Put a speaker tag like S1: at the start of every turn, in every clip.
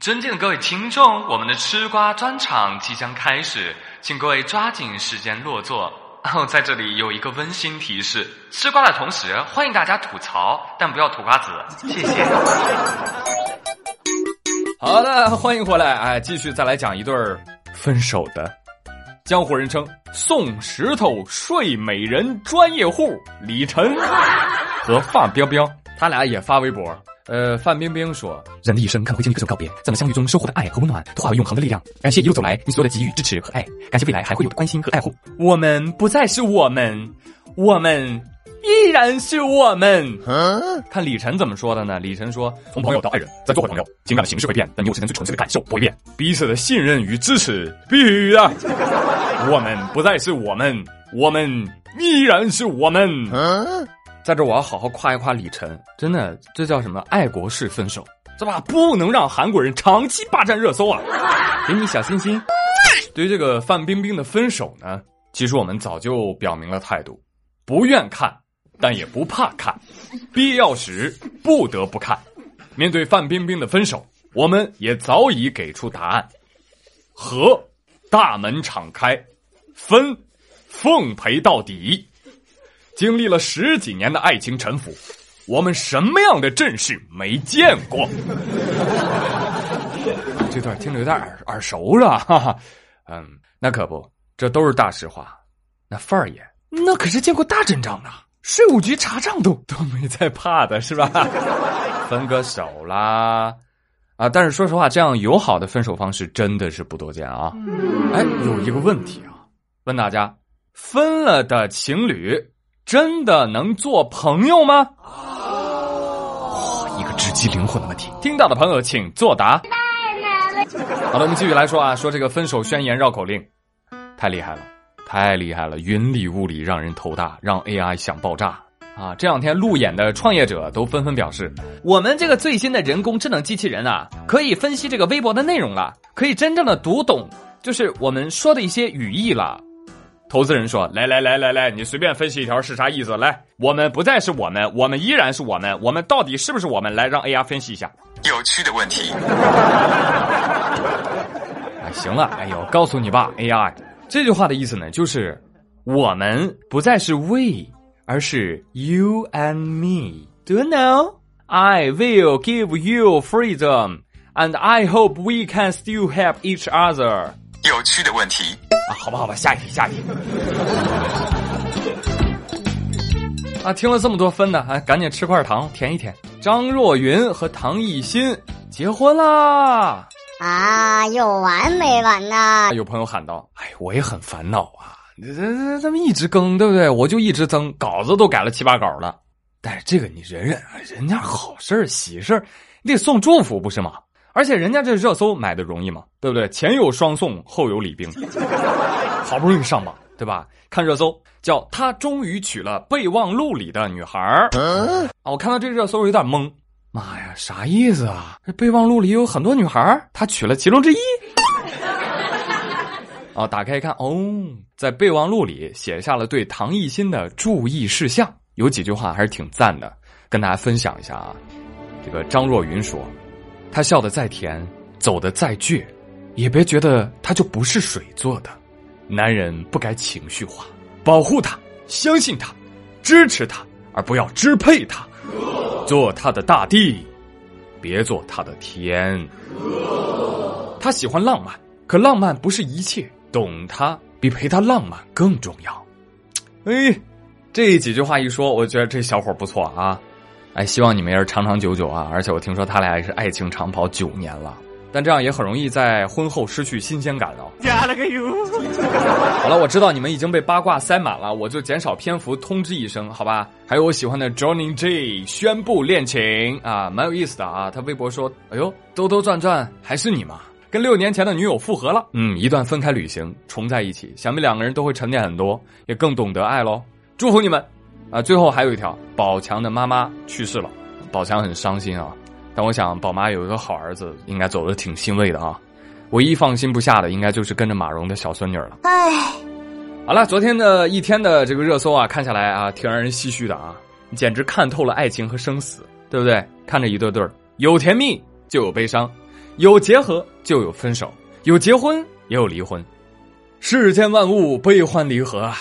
S1: 尊敬的各位听众，我们的吃瓜专场即将开始，请各位抓紧时间落座。哦，在这里有一个温馨提示：吃瓜的同时，欢迎大家吐槽，但不要吐瓜子，谢谢。
S2: 好的，欢迎回来，哎，继续再来讲一对儿分手的。江湖人称送石头睡美人专业户李晨和范彪彪，他俩也发微博。呃，范冰冰说：“
S3: 人的一生可能会经历各种告别，在我们相遇中收获的爱和温暖，都化为永恒的力量。感谢一路走来你所有的给予、支持和爱，感谢未来还会有的关心和爱护。
S2: 我们不再是我们，我们依然是我们。”看李晨怎么说的呢？李晨说：“
S3: 从朋友到爱人，再做回朋友，情感的形式会变，但你我之间最纯粹的感受不会变。
S2: 彼此的信任与支持必须的。我们不再是我们，我们依然是我们。”在这，我要好好夸一夸李晨，真的，这叫什么爱国式分手，是吧？不能让韩国人长期霸占热搜啊！给你小心心。对于这个范冰冰的分手呢，其实我们早就表明了态度，不愿看，但也不怕看，必要时不得不看。面对范冰冰的分手，我们也早已给出答案：和，大门敞开；分，奉陪到底。经历了十几年的爱情沉浮，我们什么样的阵势没见过？这段听着有点耳耳熟了，哈哈。嗯，那可不，这都是大实话。那范儿爷那可是见过大阵仗的，税务局查账都都没在怕的，是吧？分个手啦，啊！但是说实话，这样友好的分手方式真的是不多见啊。哎，有一个问题啊，问大家：分了的情侣。真的能做朋友吗？
S3: 一个直击灵魂的问题。
S2: 听到的朋友请作答。好了，我们继续来说啊，说这个分手宣言绕口令，太厉害了，太厉害了，云里雾里让人头大，让 AI 想爆炸啊！这两天路演的创业者都纷纷表示，我们这个最新的人工智能机器人啊，可以分析这个微博的内容了，可以真正的读懂，就是我们说的一些语义了。投资人说：“来来来来来，你随便分析一条是啥意思？来，我们不再是我们，我们依然是我们，我们到底是不是我们？来，让 AI 分析一下。
S4: 有趣的问题。
S2: 哎，行了，哎呦，告诉你吧，AI，这句话的意思呢，就是我们不再是 we，而是 you and me。Do you know? I will give you freedom, and I hope we can still help each other。
S4: 有趣的问题。”
S2: 啊，好吧，好吧，下一题，下一题。啊，听了这么多分呢，哎，赶紧吃块糖填一填。张若昀和唐艺昕结婚啦！
S5: 啊，有完没完呐？
S2: 有朋友喊道：“哎，我也很烦恼啊，这这这么一直更，对不对？我就一直增，稿子都改了七八稿了。但是这个你忍忍啊，人家好事儿喜事儿，你得送祝福不是吗？”而且人家这热搜买的容易吗？对不对？前有双宋，后有李冰，好不容易上榜，对吧？看热搜叫他终于娶了备忘录里的女孩儿啊！我看到这热搜有点懵，妈呀，啥意思啊？这备忘录里有很多女孩儿，他娶了其中之一。哦，打开一看，哦，在备忘录里写下了对唐艺昕的注意事项，有几句话还是挺赞的，跟大家分享一下啊。这个张若昀说。他笑得再甜，走得再倔，也别觉得他就不是水做的。男人不该情绪化，保护他，相信他，支持他，而不要支配他。做他的大地，别做他的天。他喜欢浪漫，可浪漫不是一切。懂他比陪他浪漫更重要。哎，这几句话一说，我觉得这小伙不错啊。哎，希望你们也是长长久久啊！而且我听说他俩也是爱情长跑九年了，但这样也很容易在婚后失去新鲜感哦。加了个油。好了，我知道你们已经被八卦塞满了，我就减少篇幅通知一声，好吧？还有我喜欢的 Johnny J 宣布恋情啊，蛮有意思的啊。他微博说：“哎呦，兜兜转转还是你吗？跟六年前的女友复合了。嗯，一段分开旅行重在一起，想必两个人都会沉淀很多，也更懂得爱喽。祝福你们。”啊，最后还有一条，宝强的妈妈去世了，宝强很伤心啊。但我想，宝妈有一个好儿子，应该走的挺欣慰的啊。唯一放心不下的，应该就是跟着马蓉的小孙女了。唉，好了，昨天的一天的这个热搜啊，看下来啊，挺让人唏嘘的啊。简直看透了爱情和生死，对不对？看着一对对，有甜蜜就有悲伤，有结合就有分手，有结婚也有离婚。世间万物悲欢离合啊，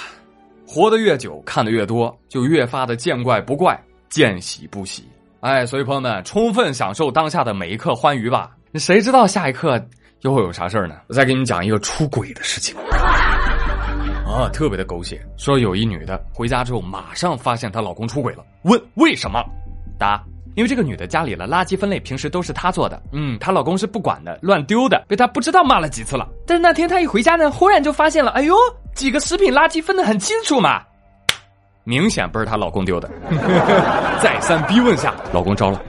S2: 活得越久，看得越多，就越发的见怪不怪，见喜不喜。哎，所以朋友们，充分享受当下的每一刻欢愉吧。谁知道下一刻又会有啥事儿呢？我再给你们讲一个出轨的事情。啊，特别的狗血。说有一女的回家之后，马上发现她老公出轨了，问为什么？答：因为这个女的家里的垃圾分类平时都是她做的，嗯，她老公是不管的，乱丢的，被她不知道骂了几次了。但是那天她一回家呢，忽然就发现了，哎呦，几个食品垃圾分得很清楚嘛，明显不是她老公丢的。再三逼问下，老公招了。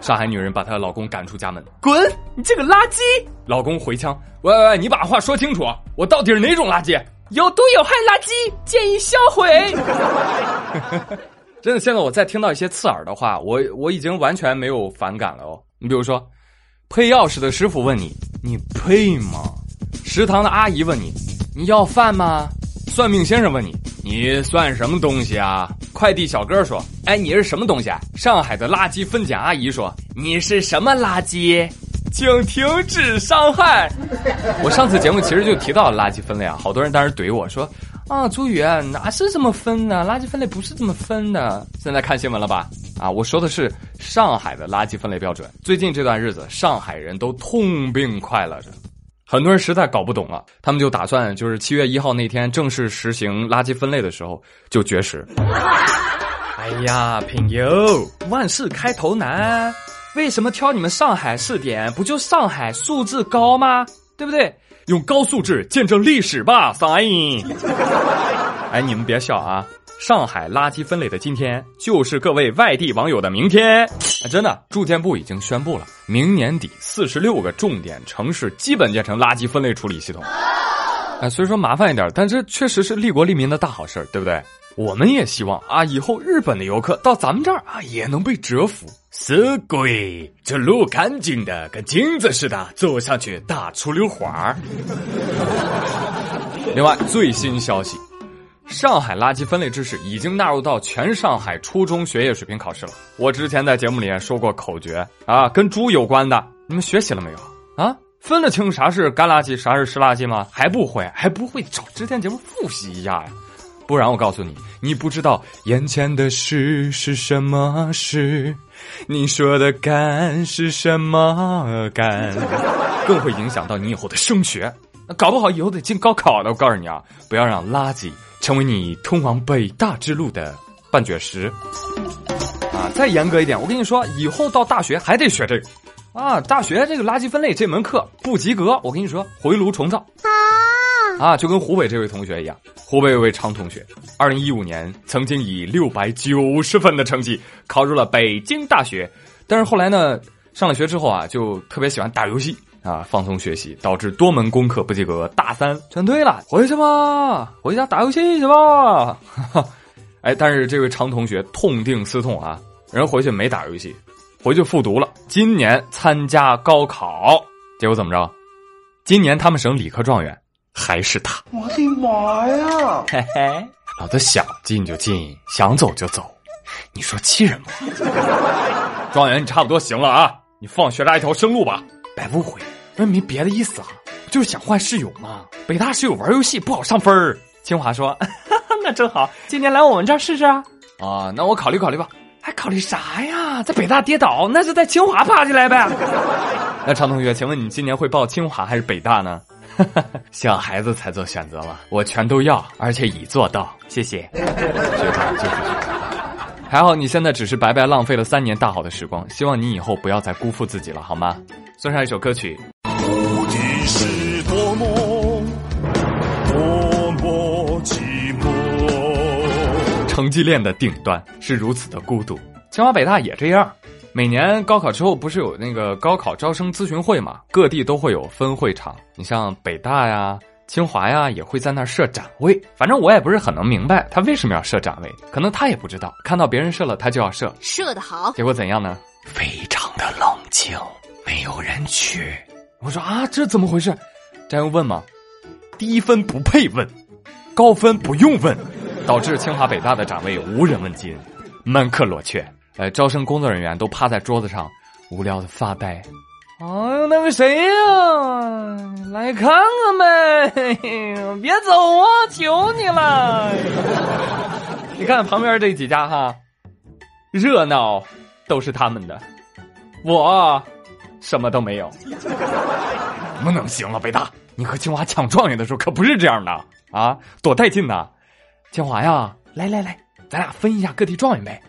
S2: 上海女人把她的老公赶出家门，滚！你这个垃圾！老公回枪，喂喂喂，你把话说清楚，我到底是哪种垃圾？有毒有害垃圾，建议销毁。真的，现在我再听到一些刺耳的话，我我已经完全没有反感了哦。你比如说，配钥匙的师傅问你，你配吗？食堂的阿姨问你，你要饭吗？算命先生问你，你算什么东西啊？快递小哥说，哎，你是什么东西啊？上海的垃圾分拣阿姨说，你是什么垃圾？请停止伤害。我上次节目其实就提到了垃圾分类啊，好多人当时怼我说啊，朱宇哪是这么分的？垃圾分类不是这么分的。现在看新闻了吧？啊，我说的是上海的垃圾分类标准。最近这段日子，上海人都痛并快乐着，很多人实在搞不懂了，他们就打算就是七月一号那天正式实行垃圾分类的时候就绝食。哎呀，朋友，万事开头难。为什么挑你们上海试点？不就上海素质高吗？对不对？用高素质见证历史吧，桑阿姨。哎，你们别笑啊！上海垃圾分类的今天，就是各位外地网友的明天。真的，住建部已经宣布了，明年底四十六个重点城市基本建成垃圾分类处理系统。哎，虽说麻烦一点，但这确实是利国利民的大好事对不对？我们也希望啊，以后日本的游客到咱们这儿啊，也能被折服。死鬼，这路干净的跟镜子似的，走上去大出溜滑儿。另外，最新消息，上海垃圾分类知识已经纳入到全上海初中学业水平考试了。我之前在节目里说过口诀啊，跟猪有关的，你们学习了没有啊？分得清啥是干垃圾，啥是湿垃圾吗？还不会，还不会找之前节目复习一下呀？不然我告诉你，你不知道眼前的事是什么事，你说的干是什么干，更会影响到你以后的升学，搞不好以后得进高考的。我告诉你啊，不要让垃圾成为你通往北大之路的绊脚石。啊，再严格一点，我跟你说，以后到大学还得学这个。啊，大学这个垃圾分类这门课不及格，我跟你说，回炉重造。啊，就跟湖北这位同学一样，湖北有位常同学，二零一五年曾经以六百九十分的成绩考入了北京大学，但是后来呢，上了学之后啊，就特别喜欢打游戏啊，放松学习，导致多门功课不及格，大三全退了，回去吧，回家打游戏去吧。哎，但是这位常同学痛定思痛啊，人回去没打游戏，回去复读了，今年参加高考，结果怎么着？今年他们省理科状元。还是他！
S6: 我的妈呀！
S2: 嘿嘿，老子想进就进，想走就走，你说气人不？状元，你差不多行了啊！你放学拉一条生路吧。别误会，那没别的意思啊，就是想换室友嘛。北大室友玩游戏不好上分儿。清华说：“ 那正好，今年来我们这儿试试啊。”啊，那我考虑考虑吧。还考虑啥呀？在北大跌倒，那就在清华爬起来呗。那常同学，请问你今年会报清华还是北大呢？小孩子才做选择嘛，我全都要，而且已做到。谢谢，学长就是还好你现在只是白白浪费了三年大好的时光，希望你以后不要再辜负自己了，好吗？送上一首歌曲。
S7: 无敌是多么多么寂寞。
S2: 成绩链的顶端是如此的孤独，清华北大也这样。每年高考之后不是有那个高考招生咨询会嘛？各地都会有分会场，你像北大呀、清华呀，也会在那儿设展位。反正我也不是很能明白他为什么要设展位，可能他也不知道，看到别人设了他就要设，
S5: 设的好。
S2: 结果怎样呢？非常的冷清，没有人去。我说啊，这怎么回事？这用问吗？低分不配问，高分不用问，导致清华北大的展位无人问津，门可罗雀。呃，招生工作人员都趴在桌子上，无聊的发呆。哎呦，那个谁呀、来看看呗！别走啊，求你了！你看旁边这几家哈，热闹都是他们的，我什么都没有。能不能行了，北大？你和清华抢状元的时候可不是这样的啊，多带劲呐！清华呀，来来来，咱俩分一下各地状元呗。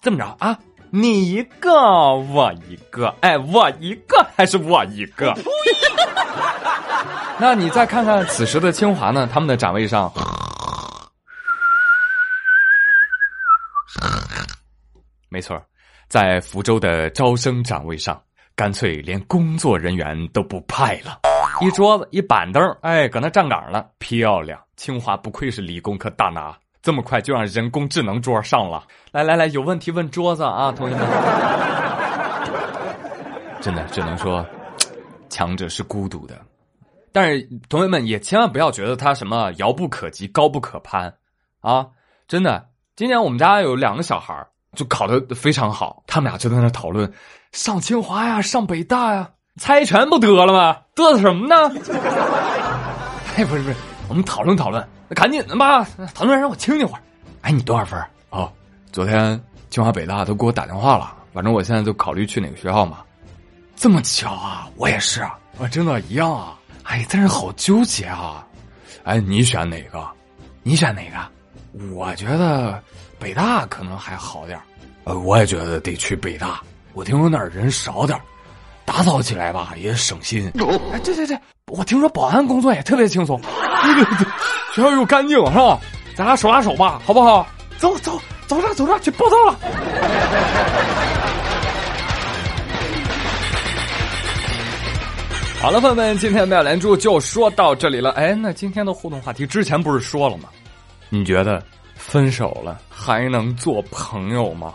S2: 这么着啊，你一个，我一个，哎，我一个还是我一个？那你再看看此时的清华呢？他们的展位上，没错，在福州的招生展位上，干脆连工作人员都不派了，一桌子一板凳，哎，搁那站岗了，漂亮！清华不愧是理工科大拿，这么快就让人工智能桌上了。来来来，有问题问桌子啊，同学们。真的只能说，强者是孤独的。但是同学们也千万不要觉得他什么遥不可及、高不可攀啊！真的，今年我们家有两个小孩儿就考得非常好，他们俩就在那讨论上清华呀、上北大呀，猜拳不得了吗？嘚瑟什么呢？哎，不是不是，我们讨论讨论，那赶紧的吧，讨论让我清静会儿。哎，你多少分啊？哦，昨天清华北大都给我打电话了，反正我现在就考虑去哪个学校嘛。这么巧啊，我也是啊，我真的一样啊。哎，但是好纠结啊！哎，你选哪个？你选哪个？我觉得北大可能还好点儿呃，我也觉得得去北大。我听说那儿人少点儿打扫起来吧也省心。哎，对对对，我听说保安工作也特别轻松。对对对，学校又干净是吧？咱俩手拉手吧，好不好？走走走着走着去报道了。好了，朋友们，今天的妙连珠就说到这里了。哎，那今天的互动话题之前不是说了吗？你觉得分手了还能做朋友吗？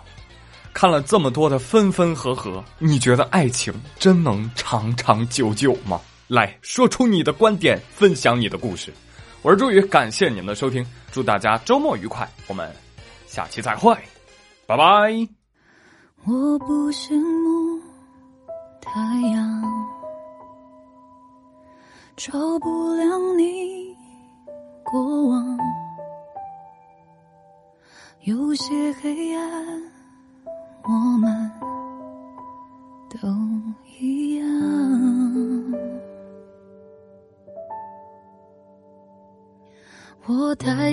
S2: 看了这么多的分分合合，你觉得爱情真能长长久久吗？来说出你的观点，分享你的故事。我是朱宇，感谢你们的收听，祝大家周末愉快，我们下期再会，拜拜。
S8: 我不羡慕太阳，照不亮你过往。有些黑暗，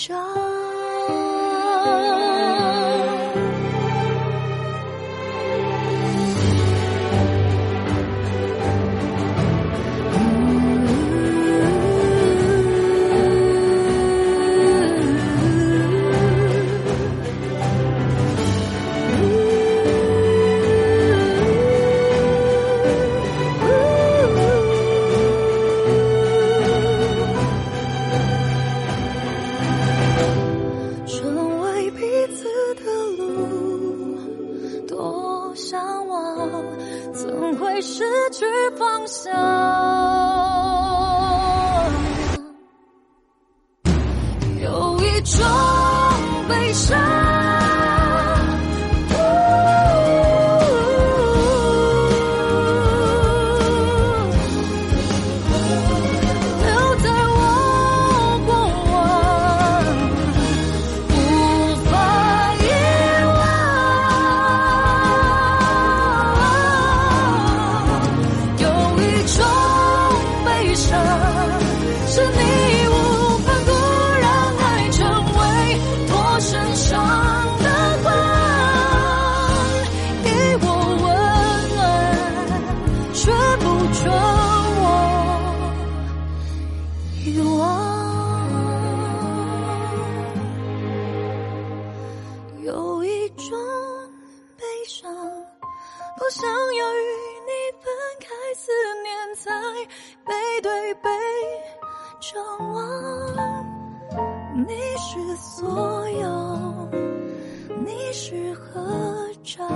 S8: 一怎会失去方向？有一种
S5: 是所有，你是合照，